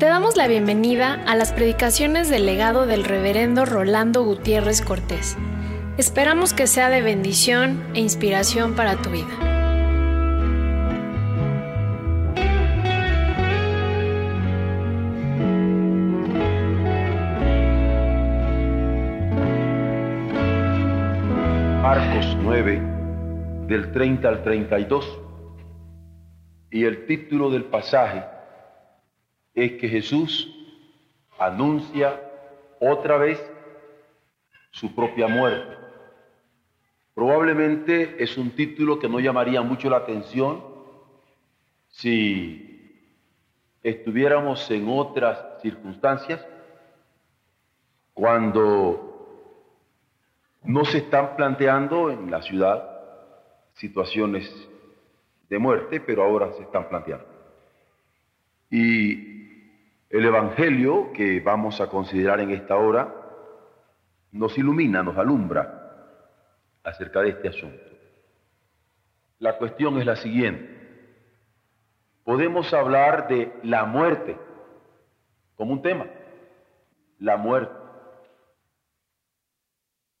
Te damos la bienvenida a las predicaciones del legado del reverendo Rolando Gutiérrez Cortés. Esperamos que sea de bendición e inspiración para tu vida. Marcos 9, del 30 al 32. Y el título del pasaje es que Jesús anuncia otra vez su propia muerte. Probablemente es un título que no llamaría mucho la atención si estuviéramos en otras circunstancias, cuando no se están planteando en la ciudad situaciones de muerte, pero ahora se están planteando. Y el Evangelio que vamos a considerar en esta hora nos ilumina, nos alumbra acerca de este asunto. La cuestión es la siguiente. Podemos hablar de la muerte como un tema, la muerte.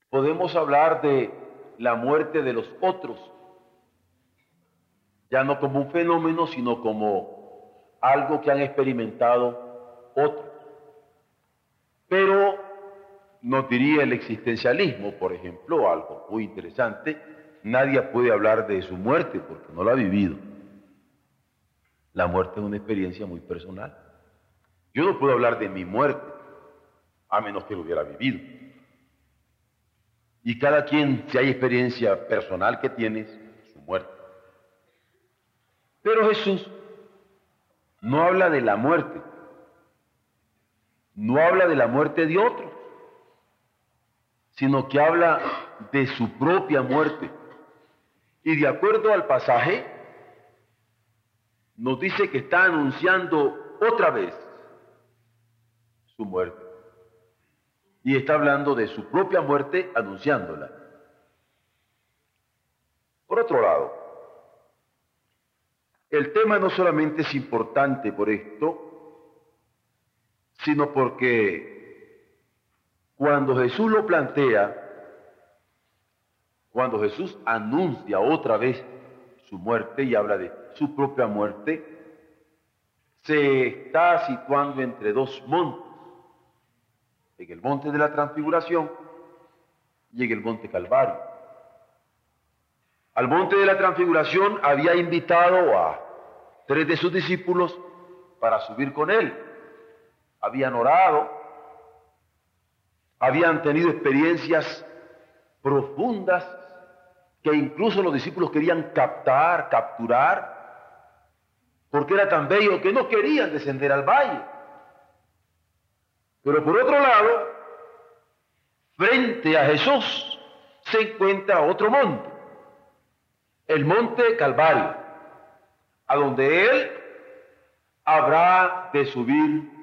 Podemos hablar de la muerte de los otros, ya no como un fenómeno, sino como algo que han experimentado otros. Pero nos diría el existencialismo, por ejemplo, algo muy interesante, nadie puede hablar de su muerte porque no la ha vivido. La muerte es una experiencia muy personal. Yo no puedo hablar de mi muerte, a menos que lo hubiera vivido. Y cada quien, si hay experiencia personal que tienes, su muerte. Pero Jesús no habla de la muerte, no habla de la muerte de otro, sino que habla de su propia muerte. Y de acuerdo al pasaje, nos dice que está anunciando otra vez su muerte. Y está hablando de su propia muerte anunciándola. Por otro lado, el tema no solamente es importante por esto, sino porque cuando Jesús lo plantea, cuando Jesús anuncia otra vez su muerte y habla de su propia muerte, se está situando entre dos montes, en el monte de la transfiguración y en el monte Calvario. Al monte de la transfiguración había invitado a tres de sus discípulos para subir con él habían orado, habían tenido experiencias profundas que incluso los discípulos querían captar, capturar, porque era tan bello que no querían descender al valle. Pero por otro lado, frente a Jesús se encuentra otro monte, el monte Calvario, a donde Él habrá de subir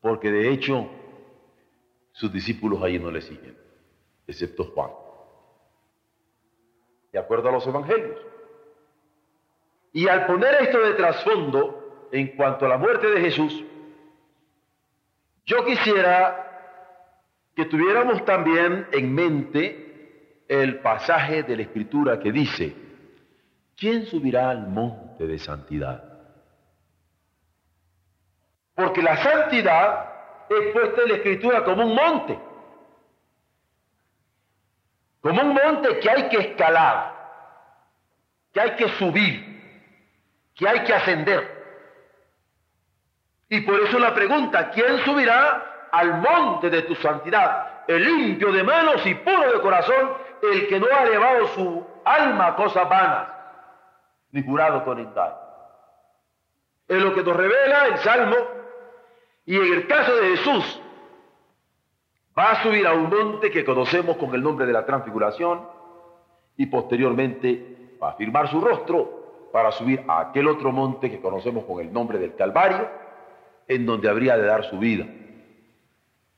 porque de hecho sus discípulos allí no le siguen, excepto Juan. De acuerdo a los evangelios. Y al poner esto de trasfondo en cuanto a la muerte de Jesús, yo quisiera que tuviéramos también en mente el pasaje de la Escritura que dice, ¿quién subirá al monte de santidad? Porque la santidad es puesta en la escritura como un monte. Como un monte que hay que escalar, que hay que subir, que hay que ascender. Y por eso la pregunta, ¿quién subirá al monte de tu santidad? El limpio de manos y puro de corazón, el que no ha elevado su alma a cosas vanas, ni jurado con engaño. Es lo que nos revela el Salmo y en el caso de Jesús, va a subir a un monte que conocemos con el nombre de la transfiguración y posteriormente va a firmar su rostro para subir a aquel otro monte que conocemos con el nombre del Calvario, en donde habría de dar su vida,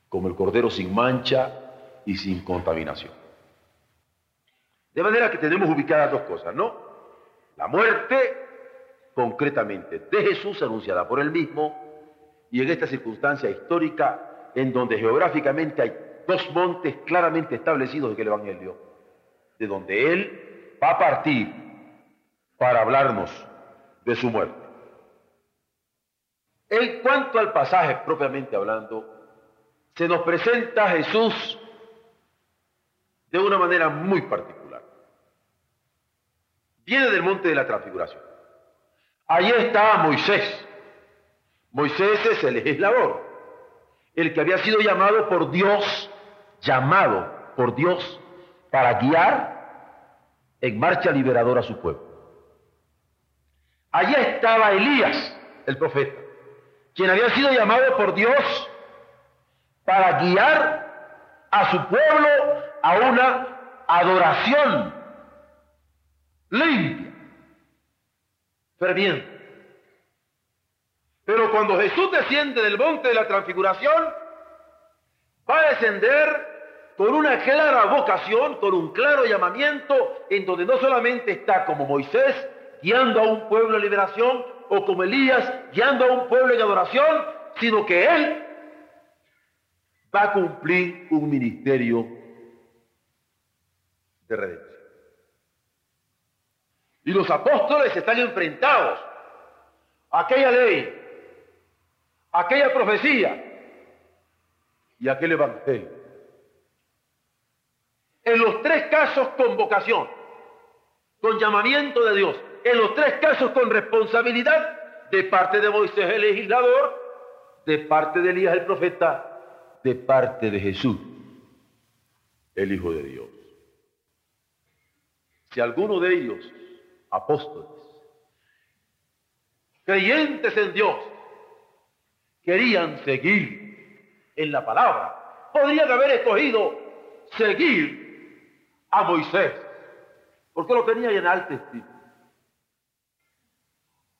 como el Cordero sin mancha y sin contaminación. De manera que tenemos ubicadas dos cosas, ¿no? La muerte concretamente de Jesús anunciada por él mismo y en esta circunstancia histórica en donde geográficamente hay dos montes claramente establecidos en el Evangelio, de donde él va a partir para hablarnos de su muerte. En cuanto al pasaje propiamente hablando, se nos presenta a Jesús de una manera muy particular. Viene del monte de la transfiguración. Allí está Moisés. Moisés es el legislador, el que había sido llamado por Dios, llamado por Dios para guiar en marcha liberadora a su pueblo. Allí estaba Elías, el profeta, quien había sido llamado por Dios para guiar a su pueblo a una adoración limpia, ferviente. Pero cuando Jesús desciende del monte de la transfiguración, va a descender con una clara vocación, con un claro llamamiento, en donde no solamente está como Moisés guiando a un pueblo en liberación, o como Elías guiando a un pueblo en adoración, sino que él va a cumplir un ministerio de redención. Y los apóstoles están enfrentados a aquella ley, aquella profecía y aquel evangelio. En los tres casos con vocación, con llamamiento de Dios, en los tres casos con responsabilidad de parte de Moisés el legislador, de parte de Elías el profeta, de parte de Jesús, el Hijo de Dios. Si alguno de ellos, apóstoles, creyentes en Dios, querían seguir en la palabra, podrían haber escogido seguir a Moisés, porque lo tenía en alta estima.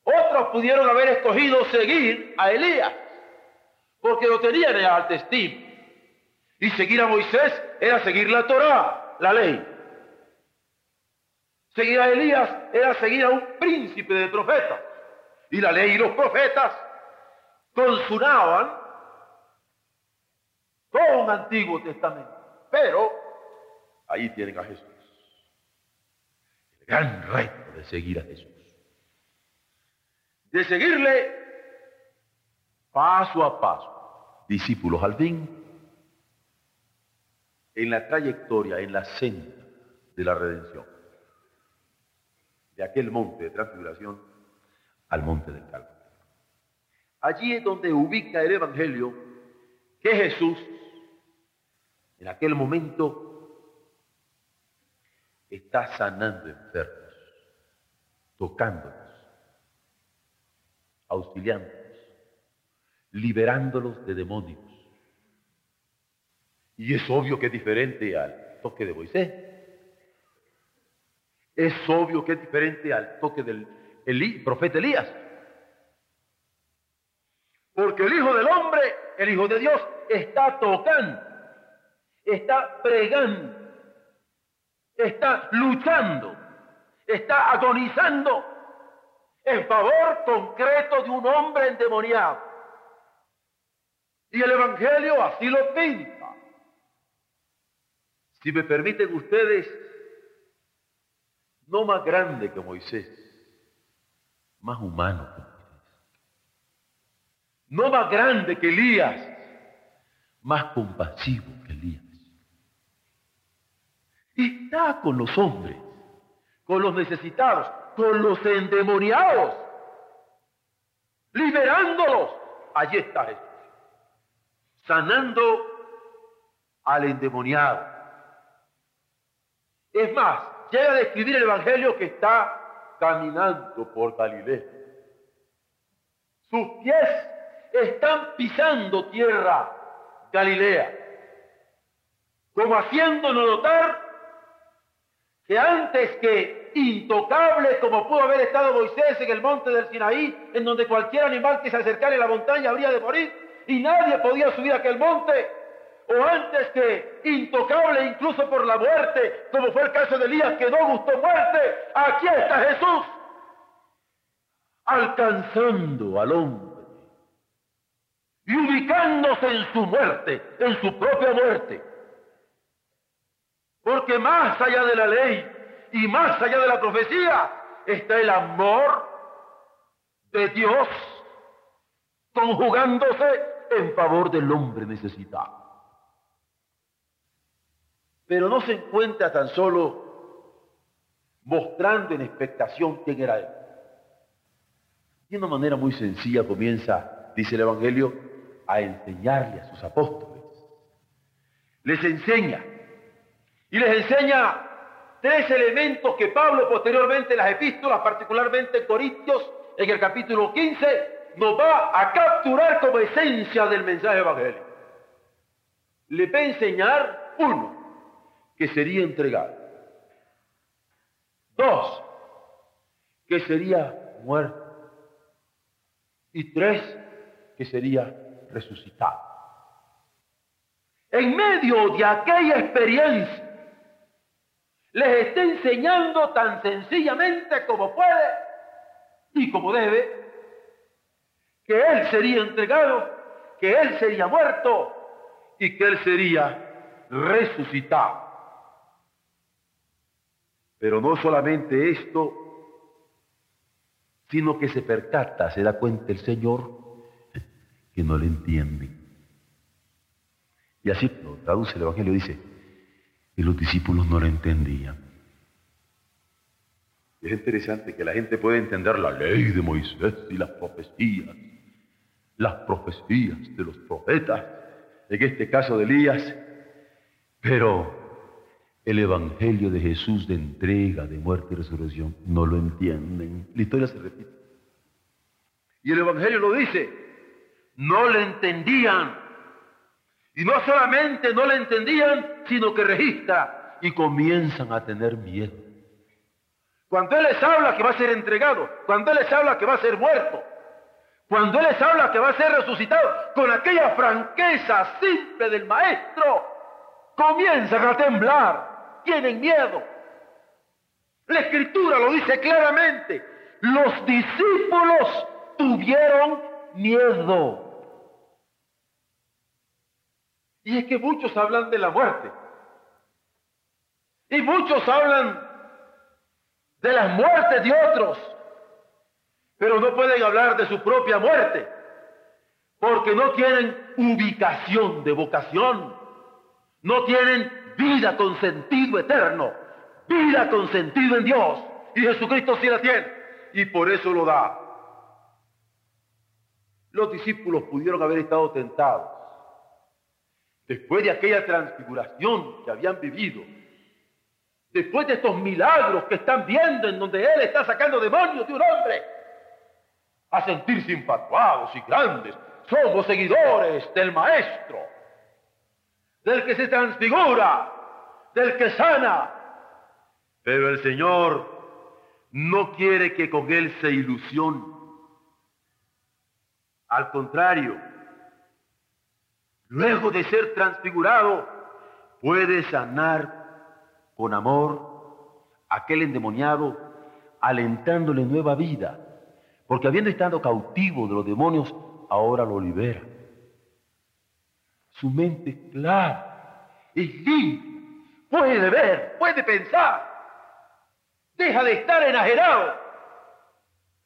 Otros pudieron haber escogido seguir a Elías, porque lo tenían en alta estima. Y seguir a Moisés era seguir la Torá, la ley. Seguir a Elías era seguir a un príncipe de profetas. Y la ley y los profetas consunaban con un Antiguo Testamento. Pero ahí tienen a Jesús. El gran reto de seguir a Jesús. De seguirle paso a paso, discípulos al fin, en la trayectoria, en la senda de la redención de aquel monte de transfiguración al monte del Calvario. Allí es donde ubica el Evangelio que Jesús en aquel momento está sanando enfermos, tocándolos, auxiliándolos, liberándolos de demonios. Y es obvio que es diferente al toque de Moisés es obvio que es diferente al toque del profeta Elías. Porque el Hijo del Hombre, el Hijo de Dios, está tocando, está pregando, está luchando, está agonizando en favor concreto de un hombre endemoniado. Y el Evangelio así lo pinta. Si me permiten ustedes, no más grande que Moisés, más humano que. No más grande que Elías, más compasivo que Elías. Está con los hombres, con los necesitados, con los endemoniados, liberándolos. Allí está Jesús, sanando al endemoniado. Es más, llega a describir el Evangelio que está caminando por Galilea. Sus pies están pisando tierra Galilea, como haciéndonos notar que antes que intocable como pudo haber estado Moisés en el monte del Sinaí, en donde cualquier animal que se acercara a la montaña habría de morir, y nadie podía subir a aquel monte, o antes que intocable incluso por la muerte, como fue el caso de Elías que no gustó muerte, aquí está Jesús. alcanzando al hombre y ubicándose en su muerte, en su propia muerte. Porque más allá de la ley y más allá de la profecía está el amor de Dios conjugándose en favor del hombre necesitado. Pero no se encuentra tan solo mostrando en expectación quién era él. De una manera muy sencilla comienza, dice el Evangelio, a enseñarle a sus apóstoles. Les enseña. Y les enseña tres elementos que Pablo posteriormente en las epístolas, particularmente en Corintios, en el capítulo 15, nos va a capturar como esencia del mensaje evangélico. Le va a enseñar, uno, que sería entregado. Dos, que sería muerto. Y tres, que sería resucitado. En medio de aquella experiencia, les está enseñando tan sencillamente como puede y como debe, que Él sería entregado, que Él sería muerto y que Él sería resucitado. Pero no solamente esto, sino que se percata, se da cuenta el Señor que no le entiende. Y así lo traduce el Evangelio, dice, y los discípulos no le entendían. Es interesante que la gente puede entender la ley de Moisés y las profecías, las profecías de los profetas, en este caso de Elías, pero el Evangelio de Jesús de entrega, de muerte y resurrección, no lo entienden. La historia se repite. Y el Evangelio lo dice, no le entendían. Y no solamente no le entendían, sino que registra y comienzan a tener miedo. Cuando Él les habla que va a ser entregado, cuando Él les habla que va a ser muerto, cuando Él les habla que va a ser resucitado, con aquella franqueza simple del Maestro, comienzan a temblar, tienen miedo. La Escritura lo dice claramente, los discípulos tuvieron miedo. Y es que muchos hablan de la muerte. Y muchos hablan de las muertes de otros. Pero no pueden hablar de su propia muerte, porque no tienen ubicación de vocación, no tienen vida con sentido eterno, vida con sentido en Dios, y Jesucristo sí la tiene, y por eso lo da. Los discípulos pudieron haber estado tentados después de aquella transfiguración que habían vivido, después de estos milagros que están viendo en donde Él está sacando demonios de un hombre, a sentirse infatuados y grandes. Somos seguidores del Maestro, del que se transfigura, del que sana. Pero el Señor no quiere que con Él se ilusione. Al contrario, luego de ser transfigurado, puede sanar con amor aquel endemoniado, alentándole nueva vida porque habiendo estado cautivo de los demonios, ahora lo libera. Su mente es clara, es limpia, puede ver, puede pensar. Deja de estar enajenado.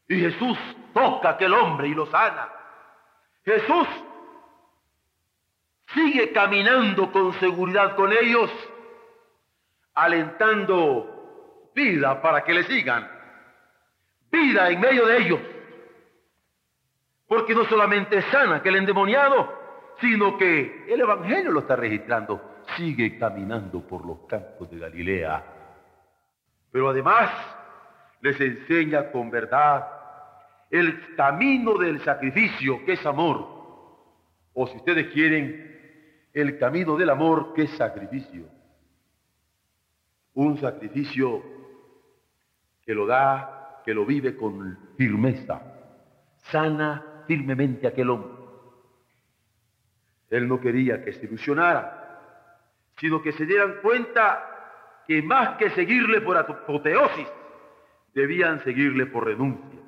Y Jesús toca a aquel hombre y lo sana. Jesús sigue caminando con seguridad con ellos, alentando vida para que le sigan. Vida en medio de ellos. Porque no solamente sana que el endemoniado, sino que el Evangelio lo está registrando. Sigue caminando por los campos de Galilea. Pero además les enseña con verdad el camino del sacrificio, que es amor. O si ustedes quieren, el camino del amor, que es sacrificio. Un sacrificio que lo da, que lo vive con firmeza, sana firmemente aquel hombre. Él no quería que se ilusionaran, sino que se dieran cuenta que más que seguirle por apoteosis, debían seguirle por renuncia.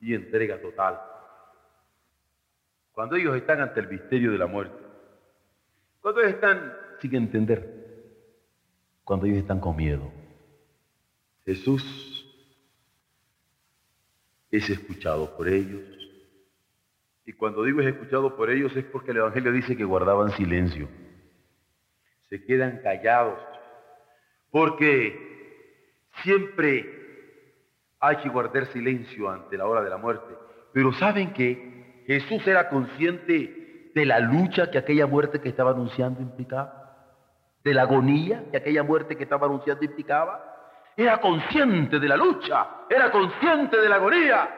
y entrega total. Cuando ellos están ante el misterio de la muerte, cuando ellos están. Sin entender, cuando ellos están con miedo, Jesús es escuchado por ellos. Y cuando digo es escuchado por ellos es porque el Evangelio dice que guardaban silencio, se quedan callados, porque siempre hay que guardar silencio ante la hora de la muerte. Pero saben que Jesús era consciente de la lucha que aquella muerte que estaba anunciando implicaba, de la agonía que aquella muerte que estaba anunciando implicaba. Era consciente de la lucha, era consciente de la agonía.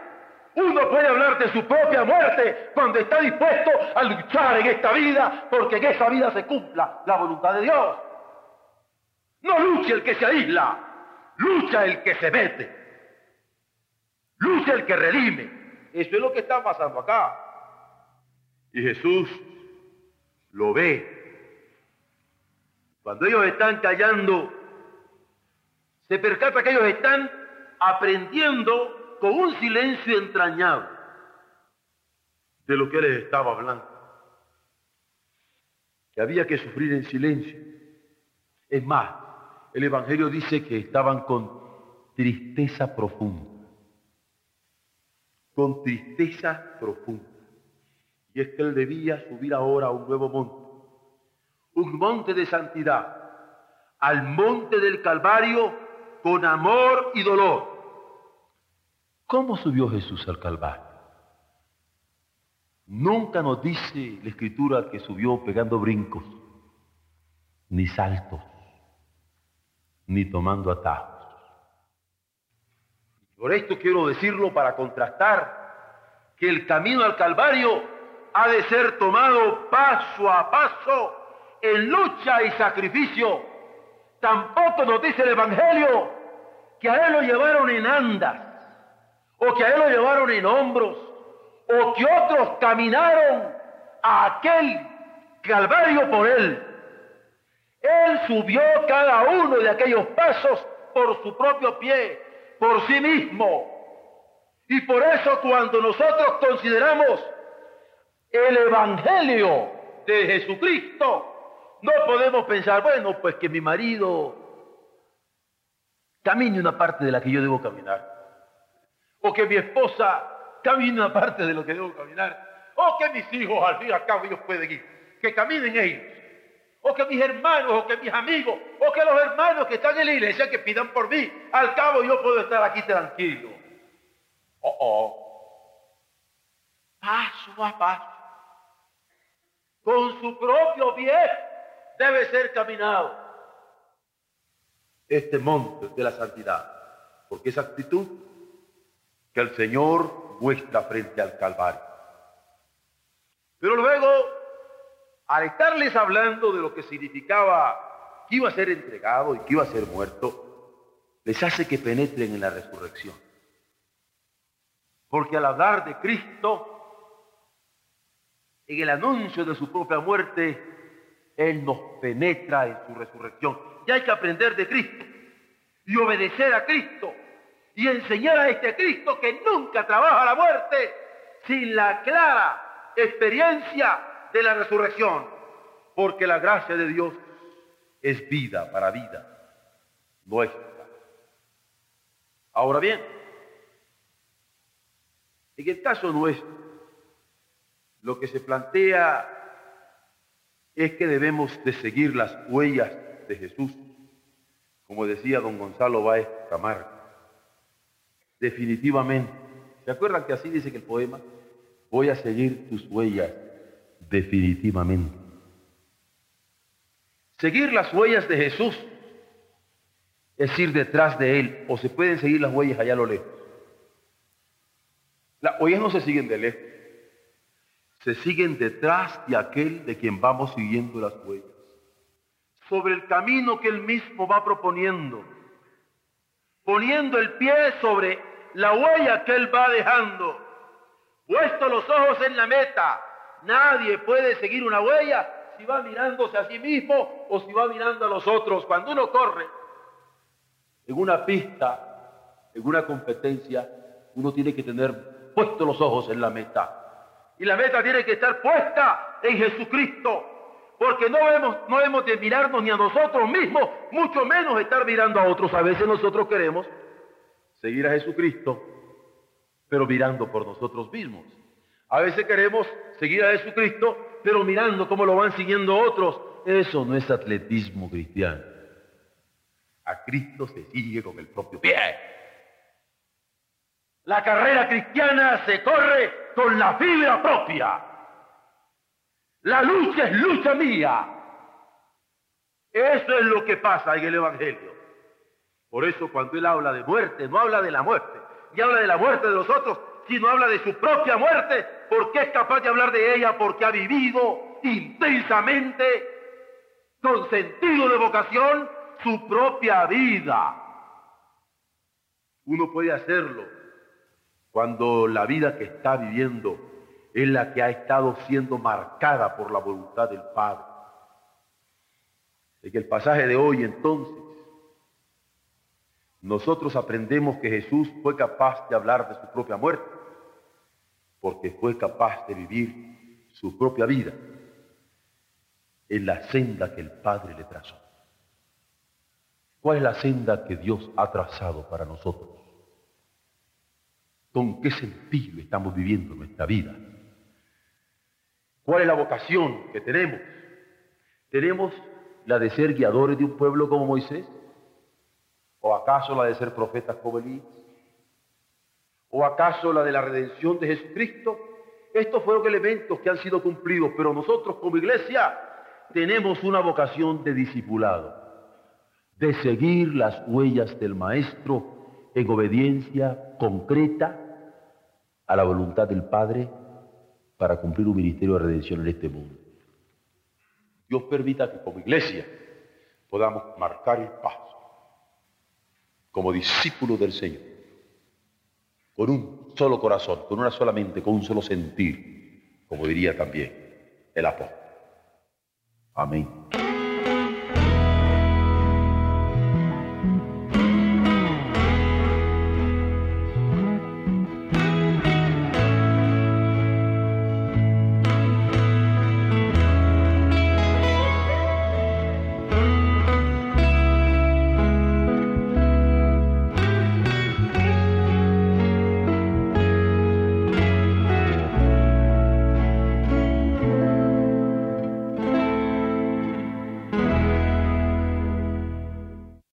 Uno puede hablar de su propia muerte cuando está dispuesto a luchar en esta vida porque en esa vida se cumpla la voluntad de Dios. No lucha el que se aísla, lucha el que se mete. Lucha el que redime. Eso es lo que está pasando acá. Y Jesús lo ve. Cuando ellos están callando, se percata que ellos están aprendiendo con un silencio entrañado de lo que les estaba hablando. Que había que sufrir en silencio. Es más, el Evangelio dice que estaban con tristeza profunda con tristeza profunda. Y es que él debía subir ahora a un nuevo monte, un monte de santidad, al monte del Calvario con amor y dolor. ¿Cómo subió Jesús al Calvario? Nunca nos dice la escritura que subió pegando brincos, ni saltos, ni tomando atajos. Por esto quiero decirlo para contrastar que el camino al Calvario ha de ser tomado paso a paso en lucha y sacrificio. Tampoco nos dice el Evangelio que a él lo llevaron en andas, o que a él lo llevaron en hombros, o que otros caminaron a aquel Calvario por él. Él subió cada uno de aquellos pasos por su propio pie, por sí mismo. Y por eso cuando nosotros consideramos el Evangelio de Jesucristo, no podemos pensar, bueno, pues que mi marido camine una parte de la que yo debo caminar. O que mi esposa camine una parte de lo que debo caminar. O que mis hijos, al fin y al cabo, ellos pueden ir. Que caminen ellos o que mis hermanos, o que mis amigos, o que los hermanos que están en la iglesia que pidan por mí. Al cabo yo puedo estar aquí tranquilo. Oh, oh. Paso a paso. Con su propio pie debe ser caminado este monte de la santidad. Porque esa actitud que el Señor muestra frente al Calvario. Pero luego al estarles hablando de lo que significaba que iba a ser entregado y que iba a ser muerto, les hace que penetren en la resurrección. Porque al hablar de Cristo, en el anuncio de su propia muerte, Él nos penetra en su resurrección. Y hay que aprender de Cristo y obedecer a Cristo y enseñar a este Cristo que nunca trabaja la muerte sin la clara experiencia de la resurrección, porque la gracia de Dios es vida para vida nuestra. Ahora bien, en el caso nuestro, lo que se plantea es que debemos de seguir las huellas de Jesús, como decía don Gonzalo Báez Camargo. Definitivamente. ¿Se acuerdan que así dice que el poema? Voy a seguir tus huellas definitivamente. Seguir las huellas de Jesús es ir detrás de Él, o se pueden seguir las huellas allá a lo lejos. Las huellas no se siguen de lejos, se siguen detrás de aquel de quien vamos siguiendo las huellas, sobre el camino que Él mismo va proponiendo, poniendo el pie sobre la huella que Él va dejando, puesto los ojos en la meta, Nadie puede seguir una huella si va mirándose a sí mismo o si va mirando a los otros. Cuando uno corre en una pista, en una competencia, uno tiene que tener puesto los ojos en la meta. Y la meta tiene que estar puesta en Jesucristo. Porque no hemos, de mirarnos ni a nosotros mismos, mucho menos estar mirando a otros. A veces nosotros queremos seguir a Jesucristo, pero mirando por nosotros mismos. A veces queremos seguir a Jesucristo, pero mirando cómo lo van siguiendo otros. Eso no es atletismo cristiano. A Cristo se sigue con el propio pie. La carrera cristiana se corre con la fibra propia. La lucha es lucha mía. Eso es lo que pasa en el Evangelio. Por eso cuando él habla de muerte, no habla de la muerte, y habla de la muerte de los otros, sino habla de su propia muerte, porque es capaz de hablar de ella, porque ha vivido intensamente, con sentido de vocación, su propia vida. Uno puede hacerlo cuando la vida que está viviendo es la que ha estado siendo marcada por la voluntad del Padre. En el pasaje de hoy entonces, nosotros aprendemos que Jesús fue capaz de hablar de su propia muerte, porque fue capaz de vivir su propia vida en la senda que el Padre le trazó. ¿Cuál es la senda que Dios ha trazado para nosotros? ¿Con qué sentido estamos viviendo nuestra vida? ¿Cuál es la vocación que tenemos? ¿Tenemos la de ser guiadores de un pueblo como Moisés? ¿O acaso la de ser profetas como Elías? ¿O acaso la de la redención de Jesucristo? Estos fueron elementos que han sido cumplidos, pero nosotros como iglesia tenemos una vocación de discipulado, de seguir las huellas del Maestro en obediencia concreta a la voluntad del Padre para cumplir un ministerio de redención en este mundo. Dios permita que como iglesia podamos marcar el paso como discípulos del Señor, con un solo corazón, con una sola mente, con un solo sentir, como diría también el apóstol. Amén.